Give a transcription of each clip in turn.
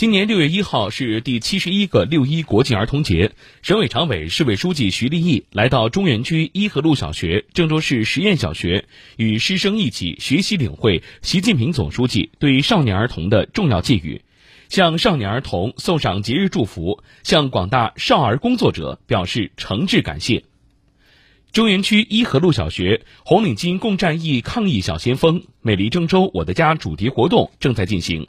今年六月一号是第七十一个六一国际儿童节，省委常委、市委书记徐立毅来到中原区一河路小学、郑州市实验小学，与师生一起学习领会习近平总书记对少年儿童的重要寄语，向少年儿童送上节日祝福，向广大少儿工作者表示诚挚感谢。中原区伊河路小学红领巾共战役抗疫小先锋“美丽郑州我的家”主题活动正在进行。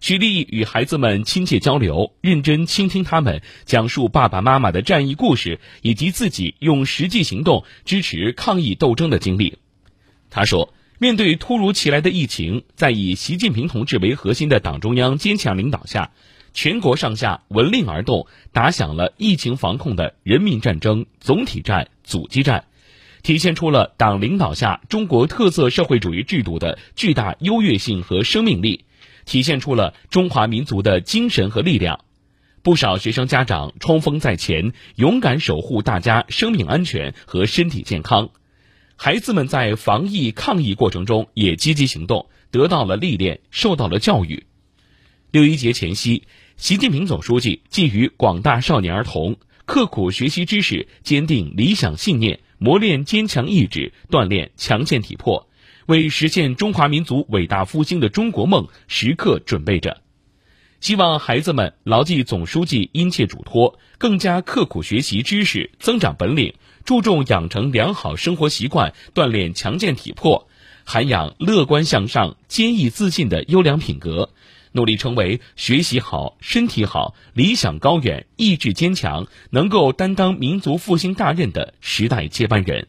徐立毅与孩子们亲切交流，认真倾听他们讲述爸爸妈妈的战役故事，以及自己用实际行动支持抗疫斗争的经历。他说：“面对突如其来的疫情，在以习近平同志为核心的党中央坚强领导下，全国上下闻令而动，打响了疫情防控的人民战争总体战、阻击战，体现出了党领导下中国特色社会主义制度的巨大优越性和生命力。”体现出了中华民族的精神和力量。不少学生家长冲锋在前，勇敢守护大家生命安全和身体健康。孩子们在防疫抗疫过程中也积极行动，得到了历练，受到了教育。六一节前夕，习近平总书记寄予广大少年儿童：刻苦学习知识，坚定理想信念，磨练坚强意志，锻炼强健体魄。为实现中华民族伟大复兴的中国梦时刻准备着，希望孩子们牢记总书记殷切嘱托，更加刻苦学习知识，增长本领，注重养成良好生活习惯，锻炼强健体魄，涵养乐观向上、坚毅自信的优良品格，努力成为学习好、身体好、理想高远、意志坚强、能够担当民族复兴大任的时代接班人。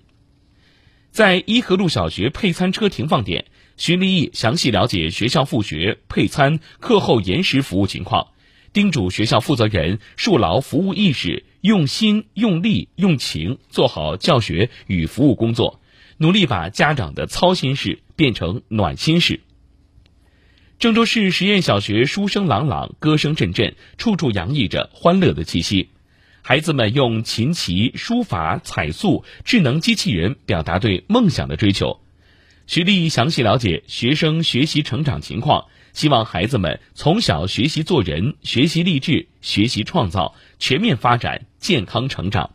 在伊河路小学配餐车停放点，徐立毅详细了解学校复学、配餐、课后延时服务情况，叮嘱学校负责人树牢服务意识，用心、用力、用情做好教学与服务工作，努力把家长的操心事变成暖心事。郑州市实验小学书声朗朗，歌声阵阵，处处洋溢着欢乐的气息。孩子们用琴棋书法彩塑智能机器人表达对梦想的追求。徐丽详细了解学生学习成长情况，希望孩子们从小学习做人，学习励志，学习创造，全面发展，健康成长。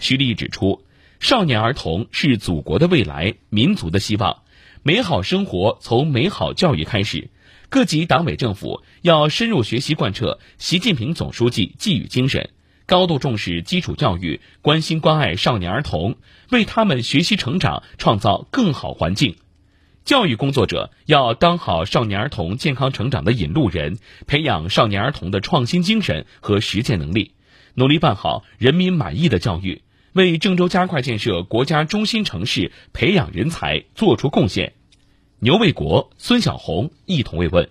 徐丽指出，少年儿童是祖国的未来，民族的希望，美好生活从美好教育开始。各级党委政府要深入学习贯彻习近平总书记寄语精神。高度重视基础教育，关心关爱少年儿童，为他们学习成长创造更好环境。教育工作者要当好少年儿童健康成长的引路人，培养少年儿童的创新精神和实践能力，努力办好人民满意的教育，为郑州加快建设国家中心城市、培养人才做出贡献。牛卫国、孙晓红一同慰问。